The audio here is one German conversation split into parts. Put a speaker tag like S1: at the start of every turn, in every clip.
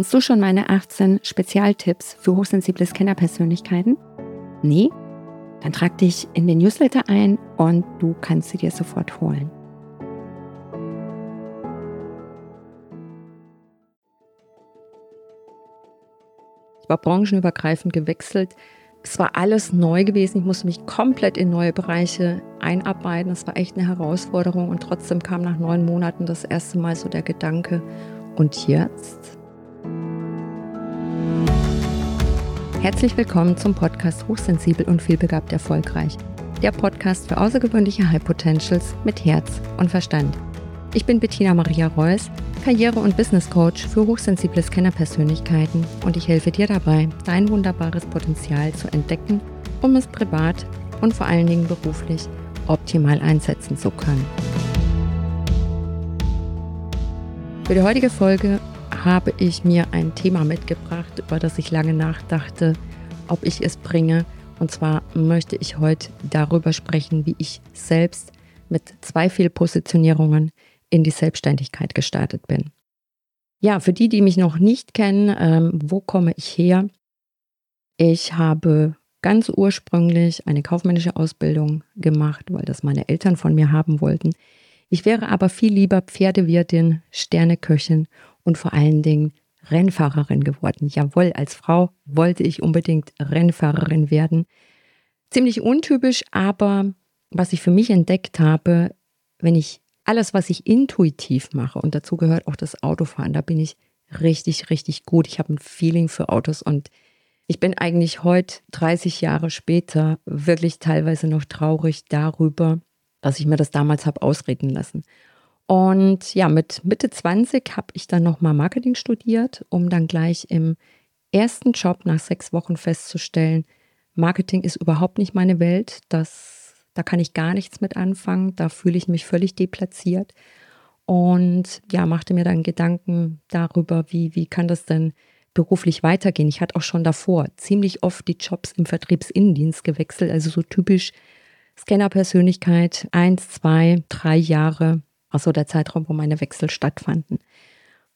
S1: Kennst du schon meine 18 Spezialtipps für hochsensible Scannerpersönlichkeiten? Nee? Dann trag dich in den Newsletter ein und du kannst sie dir sofort holen. Ich war branchenübergreifend gewechselt. Es war alles neu gewesen. Ich musste mich komplett in neue Bereiche einarbeiten. Das war echt eine Herausforderung. Und trotzdem kam nach neun Monaten das erste Mal so der Gedanke, und jetzt? Herzlich willkommen zum Podcast Hochsensibel und vielbegabt erfolgreich. Der Podcast für außergewöhnliche High Potentials mit Herz und Verstand. Ich bin Bettina Maria Reuss, Karriere- und Business Coach für hochsensible Scannerpersönlichkeiten und ich helfe dir dabei, dein wunderbares Potenzial zu entdecken, um es privat und vor allen Dingen beruflich optimal einsetzen zu können. Für die heutige Folge habe ich mir ein Thema mitgebracht, über das ich lange nachdachte, ob ich es bringe. Und zwar möchte ich heute darüber sprechen, wie ich selbst mit zwei Fehlpositionierungen in die Selbstständigkeit gestartet bin. Ja, für die, die mich noch nicht kennen, ähm, wo komme ich her? Ich habe ganz ursprünglich eine kaufmännische Ausbildung gemacht, weil das meine Eltern von mir haben wollten. Ich wäre aber viel lieber Pferdewirtin, Sterneköchin und vor allen Dingen Rennfahrerin geworden. Jawohl, als Frau wollte ich unbedingt Rennfahrerin werden. Ziemlich untypisch, aber was ich für mich entdeckt habe, wenn ich alles, was ich intuitiv mache, und dazu gehört auch das Autofahren, da bin ich richtig, richtig gut. Ich habe ein Feeling für Autos und ich bin eigentlich heute, 30 Jahre später, wirklich teilweise noch traurig darüber, dass ich mir das damals habe ausreden lassen. Und ja, mit Mitte 20 habe ich dann nochmal Marketing studiert, um dann gleich im ersten Job nach sechs Wochen festzustellen, Marketing ist überhaupt nicht meine Welt. Das, da kann ich gar nichts mit anfangen. Da fühle ich mich völlig deplatziert. Und ja, machte mir dann Gedanken darüber, wie, wie kann das denn beruflich weitergehen. Ich hatte auch schon davor ziemlich oft die Jobs im Vertriebsinnendienst gewechselt, also so typisch Scanner-Persönlichkeit, eins, zwei, drei Jahre also der Zeitraum, wo meine Wechsel stattfanden.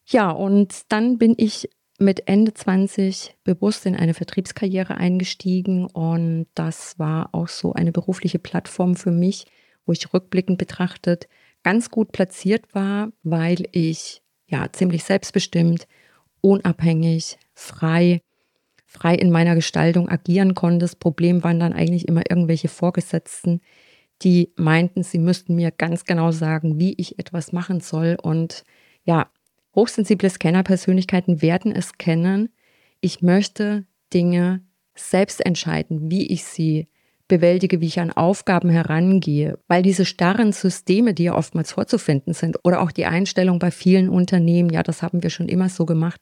S1: Ja, und dann bin ich mit Ende 20 bewusst in eine Vertriebskarriere eingestiegen und das war auch so eine berufliche Plattform für mich, wo ich rückblickend betrachtet ganz gut platziert war, weil ich ja ziemlich selbstbestimmt, unabhängig, frei, frei in meiner Gestaltung agieren konnte. Das Problem waren dann eigentlich immer irgendwelche Vorgesetzten, die meinten, sie müssten mir ganz genau sagen, wie ich etwas machen soll. Und ja, hochsensible Scanner-Persönlichkeiten werden es kennen. Ich möchte Dinge selbst entscheiden, wie ich sie bewältige, wie ich an Aufgaben herangehe, weil diese starren Systeme, die ja oftmals vorzufinden sind, oder auch die Einstellung bei vielen Unternehmen, ja, das haben wir schon immer so gemacht,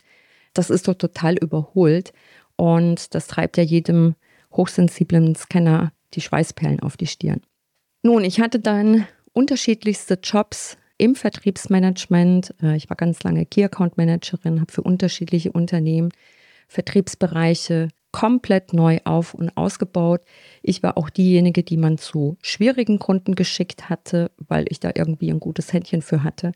S1: das ist doch total überholt und das treibt ja jedem hochsensiblen Scanner die Schweißperlen auf die Stirn. Nun, ich hatte dann unterschiedlichste Jobs im Vertriebsmanagement. Äh, ich war ganz lange Key Account Managerin, habe für unterschiedliche Unternehmen Vertriebsbereiche komplett neu auf und ausgebaut. Ich war auch diejenige, die man zu schwierigen Kunden geschickt hatte, weil ich da irgendwie ein gutes Händchen für hatte.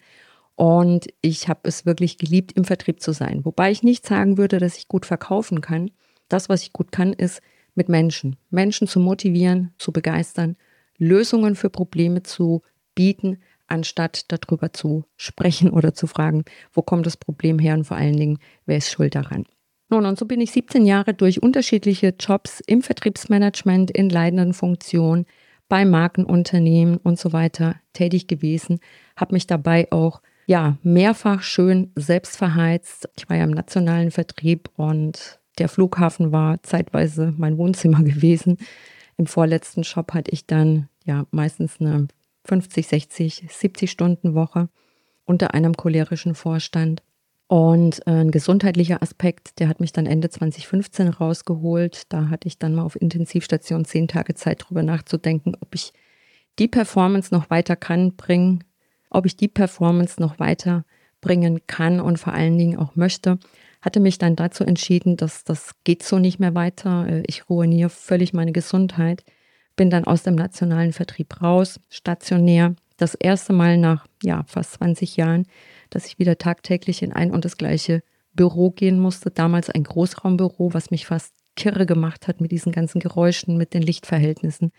S1: Und ich habe es wirklich geliebt, im Vertrieb zu sein. Wobei ich nicht sagen würde, dass ich gut verkaufen kann. Das, was ich gut kann, ist mit Menschen. Menschen zu motivieren, zu begeistern Lösungen für Probleme zu bieten, anstatt darüber zu sprechen oder zu fragen, wo kommt das Problem her und vor allen Dingen, wer ist schuld daran. Nun, und so bin ich 17 Jahre durch unterschiedliche Jobs im Vertriebsmanagement, in leitenden Funktionen, bei Markenunternehmen und so weiter tätig gewesen, habe mich dabei auch ja mehrfach schön selbst verheizt. Ich war ja im nationalen Vertrieb und der Flughafen war zeitweise mein Wohnzimmer gewesen. Im vorletzten Job hatte ich dann ja meistens eine 50, 60, 70 Stunden Woche unter einem cholerischen Vorstand. Und äh, ein gesundheitlicher Aspekt, der hat mich dann Ende 2015 rausgeholt. Da hatte ich dann mal auf Intensivstation zehn Tage Zeit, darüber nachzudenken, ob ich die Performance noch weiter kann bringen, ob ich die Performance noch weiter bringen kann und vor allen Dingen auch möchte hatte mich dann dazu entschieden, dass das geht so nicht mehr weiter. Äh, ich ruiniere völlig meine Gesundheit. Bin dann aus dem nationalen Vertrieb raus, stationär. Das erste Mal nach ja, fast 20 Jahren, dass ich wieder tagtäglich in ein und das gleiche Büro gehen musste, damals ein Großraumbüro, was mich fast kirre gemacht hat mit diesen ganzen Geräuschen, mit den Lichtverhältnissen.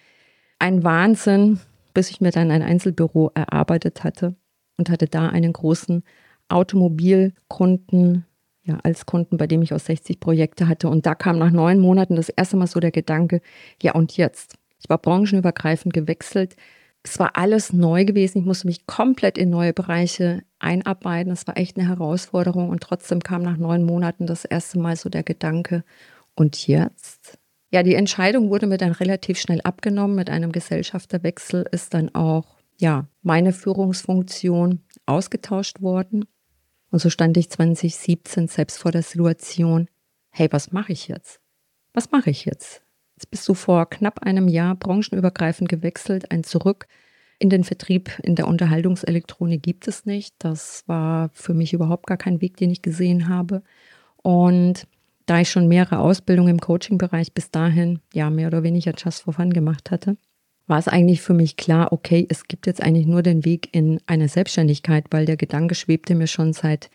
S1: Ein Wahnsinn, bis ich mir dann ein Einzelbüro erarbeitet hatte und hatte da einen großen Automobilkunden, ja, als Kunden, bei dem ich aus 60 Projekte hatte. Und da kam nach neun Monaten das erste Mal so der Gedanke, ja und jetzt? Ich war branchenübergreifend gewechselt. Es war alles neu gewesen. Ich musste mich komplett in neue Bereiche einarbeiten. Das war echt eine Herausforderung. Und trotzdem kam nach neun Monaten das erste Mal so der Gedanke, und jetzt? Ja, die Entscheidung wurde mir dann relativ schnell abgenommen. Mit einem Gesellschafterwechsel ist dann auch, ja, meine Führungsfunktion ausgetauscht worden. Und so stand ich 2017 selbst vor der Situation, hey, was mache ich jetzt? Was mache ich jetzt? Jetzt bist du vor knapp einem Jahr branchenübergreifend gewechselt, ein Zurück in den Vertrieb in der Unterhaltungselektronik gibt es nicht. Das war für mich überhaupt gar kein Weg, den ich gesehen habe. Und da ich schon mehrere Ausbildungen im Coaching-Bereich bis dahin ja mehr oder weniger just for fun gemacht hatte, war es eigentlich für mich klar, okay, es gibt jetzt eigentlich nur den Weg in eine Selbstständigkeit, weil der Gedanke schwebte mir schon seit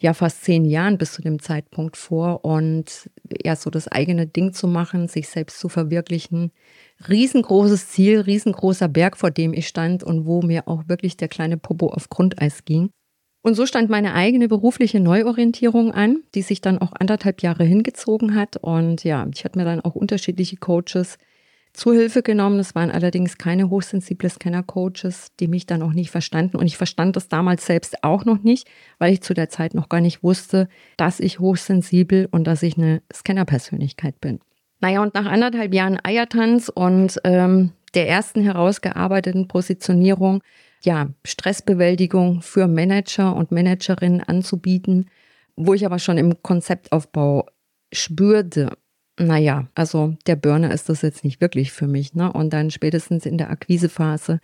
S1: ja fast zehn Jahren bis zu dem Zeitpunkt vor und ja so das eigene Ding zu machen, sich selbst zu verwirklichen. Riesengroßes Ziel, riesengroßer Berg, vor dem ich stand und wo mir auch wirklich der kleine Popo auf Grundeis ging. Und so stand meine eigene berufliche Neuorientierung an, die sich dann auch anderthalb Jahre hingezogen hat. Und ja, ich hatte mir dann auch unterschiedliche Coaches zur Hilfe genommen. Das waren allerdings keine hochsensible Scanner-Coaches, die mich dann auch nicht verstanden. Und ich verstand das damals selbst auch noch nicht, weil ich zu der Zeit noch gar nicht wusste, dass ich hochsensibel und dass ich eine Scanner-Persönlichkeit bin. Naja, und nach anderthalb Jahren Eiertanz und ähm, der ersten herausgearbeiteten Positionierung, ja, Stressbewältigung für Manager und Managerinnen anzubieten, wo ich aber schon im Konzeptaufbau spürte, naja, also der Burner ist das jetzt nicht wirklich für mich. Ne? Und dann spätestens in der Akquisephase,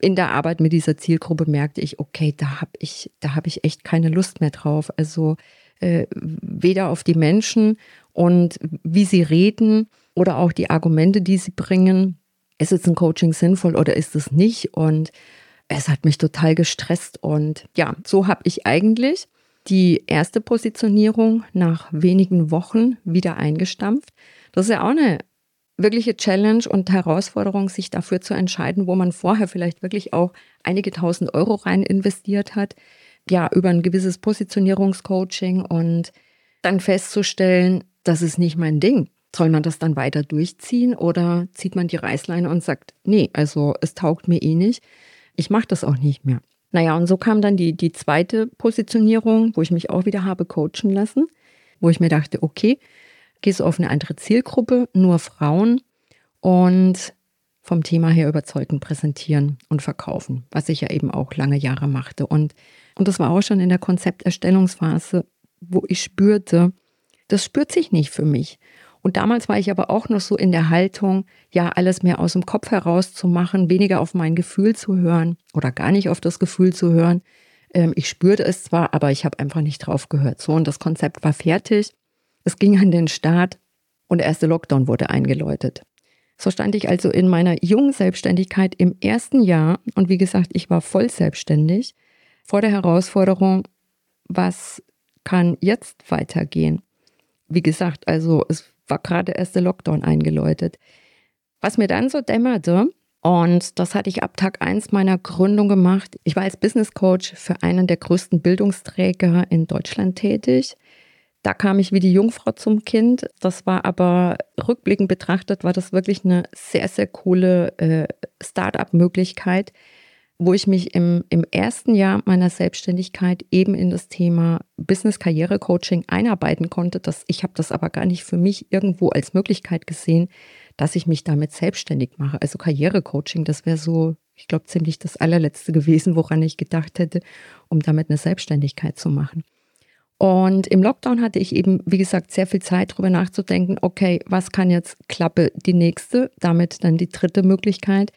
S1: in der Arbeit mit dieser Zielgruppe merkte ich, okay, da habe ich, da habe ich echt keine Lust mehr drauf. Also äh, weder auf die Menschen und wie sie reden oder auch die Argumente, die sie bringen. Ist jetzt ein Coaching sinnvoll oder ist es nicht? Und es hat mich total gestresst. Und ja, so habe ich eigentlich die erste Positionierung nach wenigen Wochen wieder eingestampft. Das ist ja auch eine wirkliche Challenge und Herausforderung, sich dafür zu entscheiden, wo man vorher vielleicht wirklich auch einige tausend Euro rein investiert hat, ja, über ein gewisses Positionierungscoaching und dann festzustellen, das ist nicht mein Ding. Soll man das dann weiter durchziehen oder zieht man die Reißleine und sagt, nee, also es taugt mir eh nicht, ich mache das auch nicht mehr. Naja, und so kam dann die, die zweite Positionierung, wo ich mich auch wieder habe coachen lassen, wo ich mir dachte, okay, gehst du auf eine andere Zielgruppe, nur Frauen und vom Thema her überzeugend präsentieren und verkaufen, was ich ja eben auch lange Jahre machte. Und, und das war auch schon in der Konzepterstellungsphase, wo ich spürte, das spürt sich nicht für mich. Und damals war ich aber auch noch so in der Haltung, ja, alles mehr aus dem Kopf heraus zu machen, weniger auf mein Gefühl zu hören oder gar nicht auf das Gefühl zu hören. Ähm, ich spürte es zwar, aber ich habe einfach nicht drauf gehört. So, und das Konzept war fertig. Es ging an den Start und der erste Lockdown wurde eingeläutet. So stand ich also in meiner jungen Selbstständigkeit im ersten Jahr und wie gesagt, ich war voll selbstständig vor der Herausforderung, was kann jetzt weitergehen? Wie gesagt, also es war gerade erst der Lockdown eingeläutet. Was mir dann so dämmerte, und das hatte ich ab Tag 1 meiner Gründung gemacht. Ich war als Business Coach für einen der größten Bildungsträger in Deutschland tätig. Da kam ich wie die Jungfrau zum Kind. Das war aber rückblickend betrachtet, war das wirklich eine sehr, sehr coole äh, Start-up-Möglichkeit, wo ich mich im, im ersten Jahr meiner Selbstständigkeit eben in das Thema Business-Karriere-Coaching einarbeiten konnte. Das, ich habe das aber gar nicht für mich irgendwo als Möglichkeit gesehen, dass ich mich damit selbstständig mache. Also Karriere-Coaching, das wäre so, ich glaube, ziemlich das allerletzte gewesen, woran ich gedacht hätte, um damit eine Selbstständigkeit zu machen. Und im Lockdown hatte ich eben, wie gesagt, sehr viel Zeit darüber nachzudenken, okay, was kann jetzt Klappe die nächste, damit dann die dritte Möglichkeit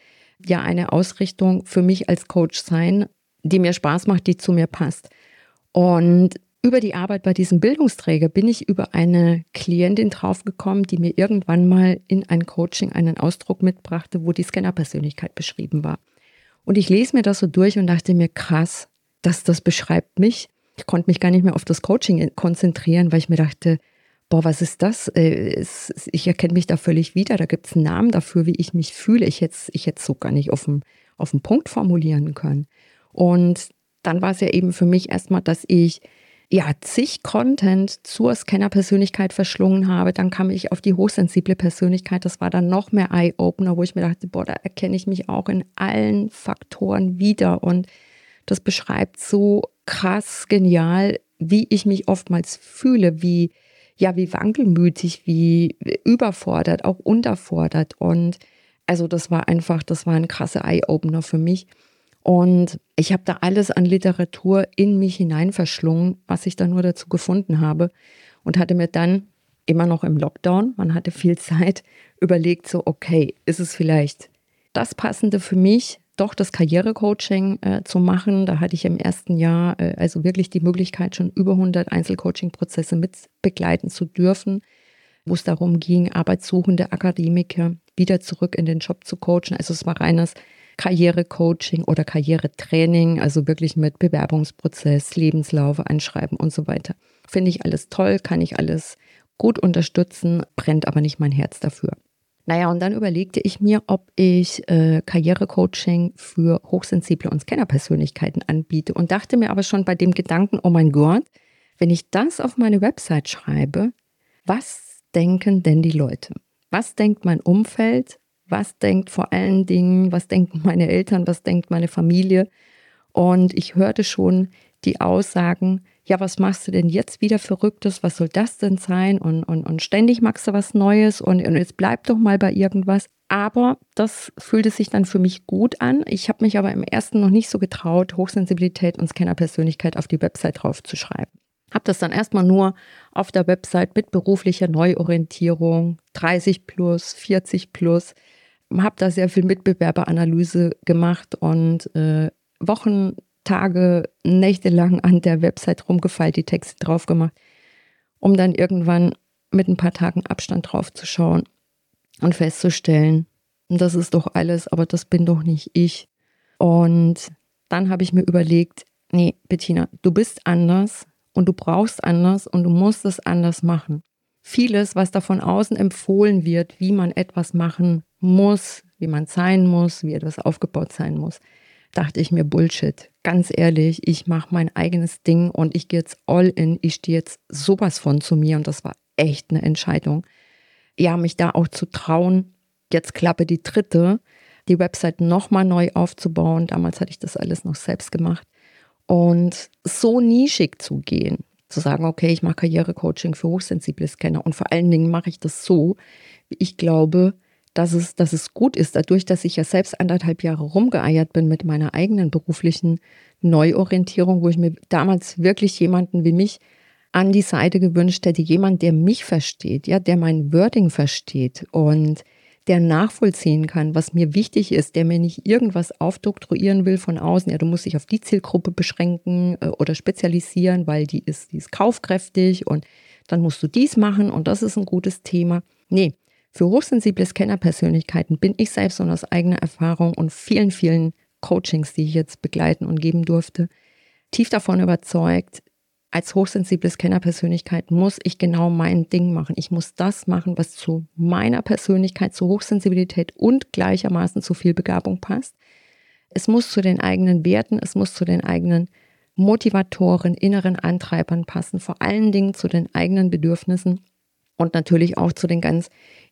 S1: ja eine Ausrichtung für mich als Coach sein, die mir Spaß macht, die zu mir passt. Und über die Arbeit bei diesem Bildungsträger bin ich über eine Klientin draufgekommen, die mir irgendwann mal in ein Coaching einen Ausdruck mitbrachte, wo die Scanner-Persönlichkeit beschrieben war. Und ich lese mir das so durch und dachte mir, krass, dass das beschreibt mich. Ich konnte mich gar nicht mehr auf das Coaching konzentrieren, weil ich mir dachte, boah, was ist das? Äh, ich erkenne mich da völlig wieder. Da gibt es einen Namen dafür, wie ich mich fühle. Ich hätte es ich so gar nicht auf den, auf den Punkt formulieren können. Und dann war es ja eben für mich erstmal, dass ich ja zig Content zur Scanner-Persönlichkeit verschlungen habe. Dann kam ich auf die hochsensible Persönlichkeit. Das war dann noch mehr Eye-Opener, wo ich mir dachte, boah, da erkenne ich mich auch in allen Faktoren wieder. Und das beschreibt so krass genial, wie ich mich oftmals fühle, wie ja, wie wankelmütig, wie überfordert, auch unterfordert. Und also das war einfach, das war ein krasser Eye-Opener für mich. Und ich habe da alles an Literatur in mich hinein verschlungen, was ich da nur dazu gefunden habe. Und hatte mir dann immer noch im Lockdown, man hatte viel Zeit, überlegt, so, okay, ist es vielleicht das Passende für mich, doch das Karrierecoaching äh, zu machen. Da hatte ich im ersten Jahr äh, also wirklich die Möglichkeit, schon über 100 Einzelcoaching-Prozesse mit begleiten zu dürfen, wo es darum ging, arbeitssuchende Akademiker wieder zurück in den Job zu coachen. Also es war reines Karrierecoaching oder Karrieretraining, also wirklich mit Bewerbungsprozess, Lebenslauf, Anschreiben und so weiter. Finde ich alles toll, kann ich alles gut unterstützen, brennt aber nicht mein Herz dafür. Naja, und dann überlegte ich mir, ob ich äh, Karrierecoaching für hochsensible und Scannerpersönlichkeiten anbiete und dachte mir aber schon bei dem Gedanken, oh mein Gott, wenn ich das auf meine Website schreibe, was denken denn die Leute? Was denkt mein Umfeld? Was denkt vor allen Dingen, was denken meine Eltern, was denkt meine Familie? Und ich hörte schon die Aussagen, ja, was machst du denn jetzt wieder Verrücktes? Was soll das denn sein? Und, und, und ständig magst du was Neues und, und jetzt bleib doch mal bei irgendwas. Aber das fühlte sich dann für mich gut an. Ich habe mich aber im ersten noch nicht so getraut, Hochsensibilität und Scannerpersönlichkeit auf die Website draufzuschreiben. Habe das dann erstmal nur auf der Website mit beruflicher Neuorientierung, 30 plus, 40 plus. Habe da sehr viel Mitbewerberanalyse gemacht und äh, Wochen Tage, Nächte lang an der Website rumgefeilt, die Texte drauf gemacht, um dann irgendwann mit ein paar Tagen Abstand drauf zu schauen und festzustellen, das ist doch alles, aber das bin doch nicht ich. Und dann habe ich mir überlegt, nee, Bettina, du bist anders und du brauchst anders und du musst es anders machen. Vieles, was da von außen empfohlen wird, wie man etwas machen muss, wie man sein muss, wie etwas aufgebaut sein muss, dachte ich mir Bullshit. Ganz ehrlich, ich mache mein eigenes Ding und ich gehe jetzt all in. Ich stehe jetzt sowas von zu mir und das war echt eine Entscheidung. Ja, mich da auch zu trauen, jetzt klappe die dritte, die Website nochmal neu aufzubauen. Damals hatte ich das alles noch selbst gemacht. Und so nischig zu gehen, zu sagen, okay, ich mache Karrierecoaching für hochsensible Scanner und vor allen Dingen mache ich das so, wie ich glaube, dass es, dass es gut ist, dadurch, dass ich ja selbst anderthalb Jahre rumgeeiert bin mit meiner eigenen beruflichen Neuorientierung, wo ich mir damals wirklich jemanden wie mich an die Seite gewünscht hätte, jemand, der mich versteht, ja, der mein Wording versteht und der nachvollziehen kann, was mir wichtig ist, der mir nicht irgendwas aufdoktroyieren will von außen. Ja, du musst dich auf die Zielgruppe beschränken äh, oder spezialisieren, weil die ist, die ist kaufkräftig und dann musst du dies machen und das ist ein gutes Thema. Nee, für hochsensible Scanner-Persönlichkeiten bin ich selbst und aus eigener Erfahrung und vielen, vielen Coachings, die ich jetzt begleiten und geben durfte, tief davon überzeugt, als hochsensible Scanner-Persönlichkeit muss ich genau mein Ding machen. Ich muss das machen, was zu meiner Persönlichkeit, zu Hochsensibilität und gleichermaßen zu viel Begabung passt. Es muss zu den eigenen Werten, es muss zu den eigenen Motivatoren, inneren Antreibern passen, vor allen Dingen zu den eigenen Bedürfnissen und natürlich auch zu den ganz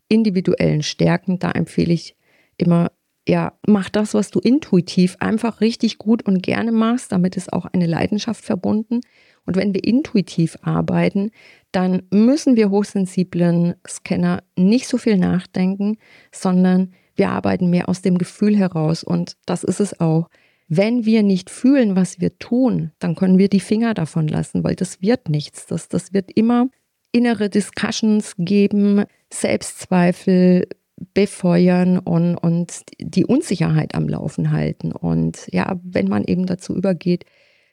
S1: individuellen Stärken. Da empfehle ich immer, ja, mach das, was du intuitiv einfach richtig gut und gerne machst. Damit ist auch eine Leidenschaft verbunden. Und wenn wir intuitiv arbeiten, dann müssen wir hochsensiblen Scanner nicht so viel nachdenken, sondern wir arbeiten mehr aus dem Gefühl heraus. Und das ist es auch. Wenn wir nicht fühlen, was wir tun, dann können wir die Finger davon lassen, weil das wird nichts. Das, das wird immer innere Discussions geben, Selbstzweifel befeuern und, und die Unsicherheit am Laufen halten. Und ja, wenn man eben dazu übergeht,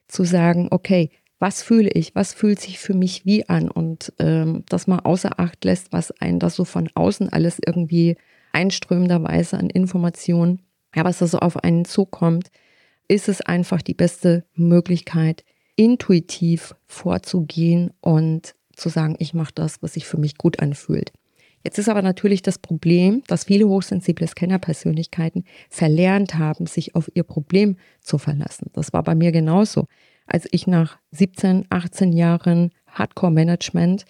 S1: zu sagen, okay, was fühle ich, was fühlt sich für mich wie an und ähm, dass man außer Acht lässt, was einen das so von außen alles irgendwie einströmenderweise an Informationen, ja, was da so auf einen zukommt, ist es einfach die beste Möglichkeit, intuitiv vorzugehen und zu sagen, ich mache das, was sich für mich gut anfühlt. Jetzt ist aber natürlich das Problem, dass viele hochsensible Scanner-Persönlichkeiten verlernt haben, sich auf ihr Problem zu verlassen. Das war bei mir genauso. Als ich nach 17, 18 Jahren Hardcore-Management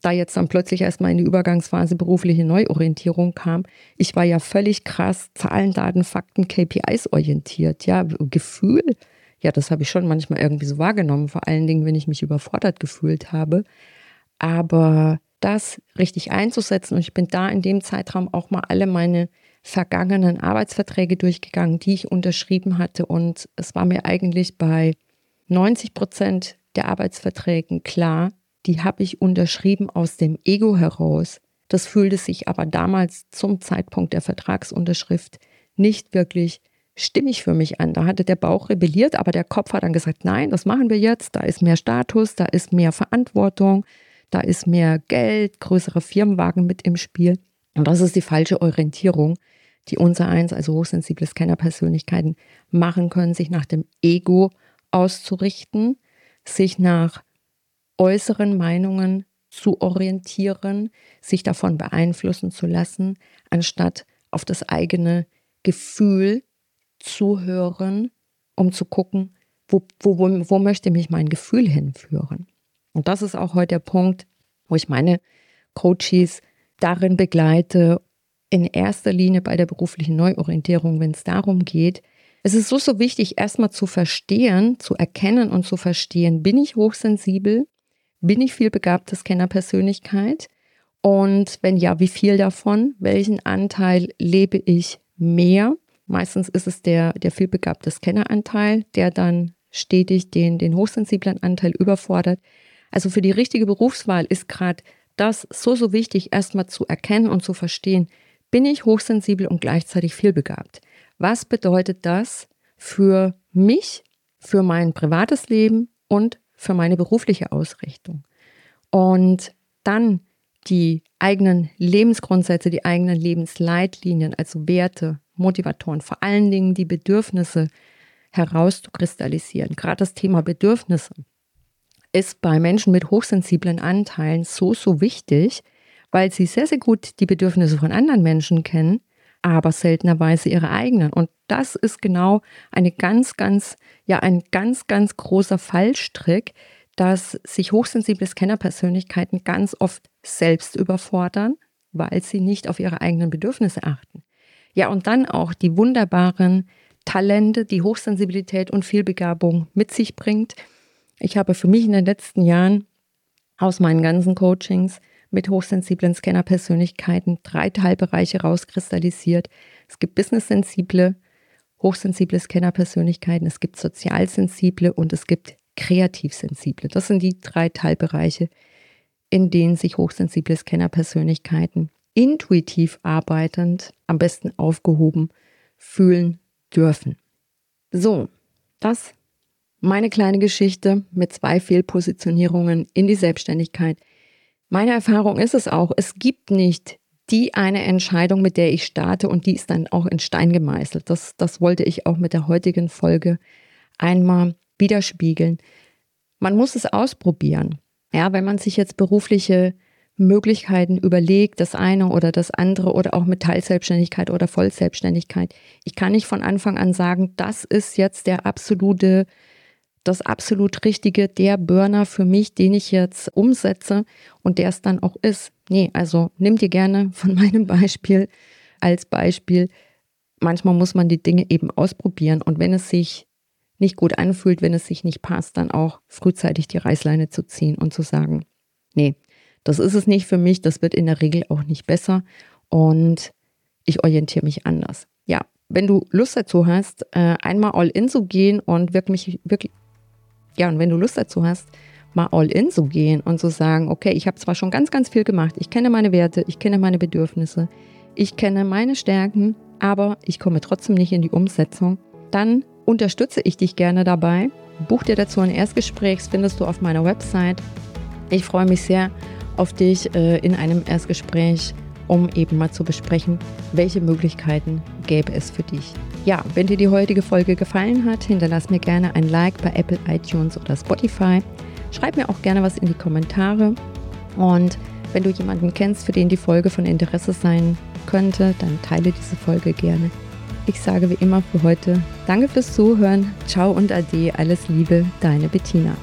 S1: da jetzt dann plötzlich erstmal in die Übergangsphase berufliche Neuorientierung kam, ich war ja völlig krass Zahlen, Daten, Fakten, KPIs orientiert. Ja, Gefühl, ja, das habe ich schon manchmal irgendwie so wahrgenommen, vor allen Dingen, wenn ich mich überfordert gefühlt habe. Aber das richtig einzusetzen. Und ich bin da in dem Zeitraum auch mal alle meine vergangenen Arbeitsverträge durchgegangen, die ich unterschrieben hatte. Und es war mir eigentlich bei 90 Prozent der Arbeitsverträgen klar, die habe ich unterschrieben aus dem Ego heraus. Das fühlte sich aber damals zum Zeitpunkt der Vertragsunterschrift nicht wirklich stimmig für mich an. Da hatte der Bauch rebelliert, aber der Kopf hat dann gesagt, nein, das machen wir jetzt. Da ist mehr Status, da ist mehr Verantwortung, da ist mehr Geld, größere Firmenwagen mit im Spiel. Und das ist die falsche Orientierung, die unser eins, also hochsensible Scanner-Persönlichkeiten, machen können, sich nach dem Ego auszurichten, sich nach äußeren Meinungen zu orientieren, sich davon beeinflussen zu lassen, anstatt auf das eigene Gefühl zu hören, um zu gucken, wo, wo, wo, wo möchte mich mein Gefühl hinführen. Und das ist auch heute der Punkt, wo ich meine Coaches darin begleite, in erster Linie bei der beruflichen Neuorientierung, wenn es darum geht, es ist so, so wichtig, erstmal zu verstehen, zu erkennen und zu verstehen, bin ich hochsensibel, bin ich viel begabte Scanner-Persönlichkeit und wenn ja, wie viel davon, welchen Anteil lebe ich mehr? Meistens ist es der, der vielbegabte Scanner-Anteil, der dann stetig den, den hochsensiblen Anteil überfordert. Also für die richtige Berufswahl ist gerade das so, so wichtig, erstmal zu erkennen und zu verstehen, bin ich hochsensibel und gleichzeitig vielbegabt. Was bedeutet das für mich, für mein privates Leben und für meine berufliche Ausrichtung? Und dann die eigenen Lebensgrundsätze, die eigenen Lebensleitlinien, also Werte, Motivatoren, vor allen Dingen die Bedürfnisse herauszukristallisieren. Gerade das Thema Bedürfnisse ist bei Menschen mit hochsensiblen Anteilen so, so wichtig, weil sie sehr, sehr gut die Bedürfnisse von anderen Menschen kennen, aber seltenerweise ihre eigenen. Und das ist genau eine ganz, ganz, ja, ein ganz, ganz großer Fallstrick, dass sich hochsensible Scannerpersönlichkeiten ganz oft selbst überfordern, weil sie nicht auf ihre eigenen Bedürfnisse achten. Ja, und dann auch die wunderbaren Talente, die Hochsensibilität und Vielbegabung mit sich bringt, ich habe für mich in den letzten Jahren aus meinen ganzen Coachings mit hochsensiblen Scanner-Persönlichkeiten drei Teilbereiche rauskristallisiert. Es gibt business-sensible, hochsensible Scanner-Persönlichkeiten, es gibt sozialsensible und es gibt kreativ-sensible. Das sind die drei Teilbereiche, in denen sich hochsensible Scanner-Persönlichkeiten intuitiv arbeitend am besten aufgehoben fühlen dürfen. So, das meine kleine Geschichte mit zwei Fehlpositionierungen in die Selbstständigkeit. Meine Erfahrung ist es auch, es gibt nicht die eine Entscheidung, mit der ich starte und die ist dann auch in Stein gemeißelt. Das, das wollte ich auch mit der heutigen Folge einmal widerspiegeln. Man muss es ausprobieren. Ja, wenn man sich jetzt berufliche Möglichkeiten überlegt, das eine oder das andere oder auch mit Teilselbstständigkeit oder Vollselbstständigkeit. Ich kann nicht von Anfang an sagen, das ist jetzt der absolute das absolut Richtige, der Burner für mich, den ich jetzt umsetze und der es dann auch ist. Nee, also nimm dir gerne von meinem Beispiel als Beispiel. Manchmal muss man die Dinge eben ausprobieren und wenn es sich nicht gut anfühlt, wenn es sich nicht passt, dann auch frühzeitig die Reißleine zu ziehen und zu sagen, nee, das ist es nicht für mich, das wird in der Regel auch nicht besser und ich orientiere mich anders. Ja, wenn du Lust dazu hast, äh, einmal all in zu gehen und wirklich, wirklich, ja, und wenn du Lust dazu hast, mal all in zu gehen und zu sagen, okay, ich habe zwar schon ganz, ganz viel gemacht, ich kenne meine Werte, ich kenne meine Bedürfnisse, ich kenne meine Stärken, aber ich komme trotzdem nicht in die Umsetzung, dann unterstütze ich dich gerne dabei. Buch dir dazu ein Erstgespräch, das findest du auf meiner Website. Ich freue mich sehr auf dich äh, in einem Erstgespräch um eben mal zu besprechen, welche Möglichkeiten gäbe es für dich. Ja, wenn dir die heutige Folge gefallen hat, hinterlass mir gerne ein Like bei Apple, iTunes oder Spotify. Schreib mir auch gerne was in die Kommentare. Und wenn du jemanden kennst, für den die Folge von Interesse sein könnte, dann teile diese Folge gerne. Ich sage wie immer für heute Danke fürs Zuhören. Ciao und Ade. Alles Liebe, deine Bettina.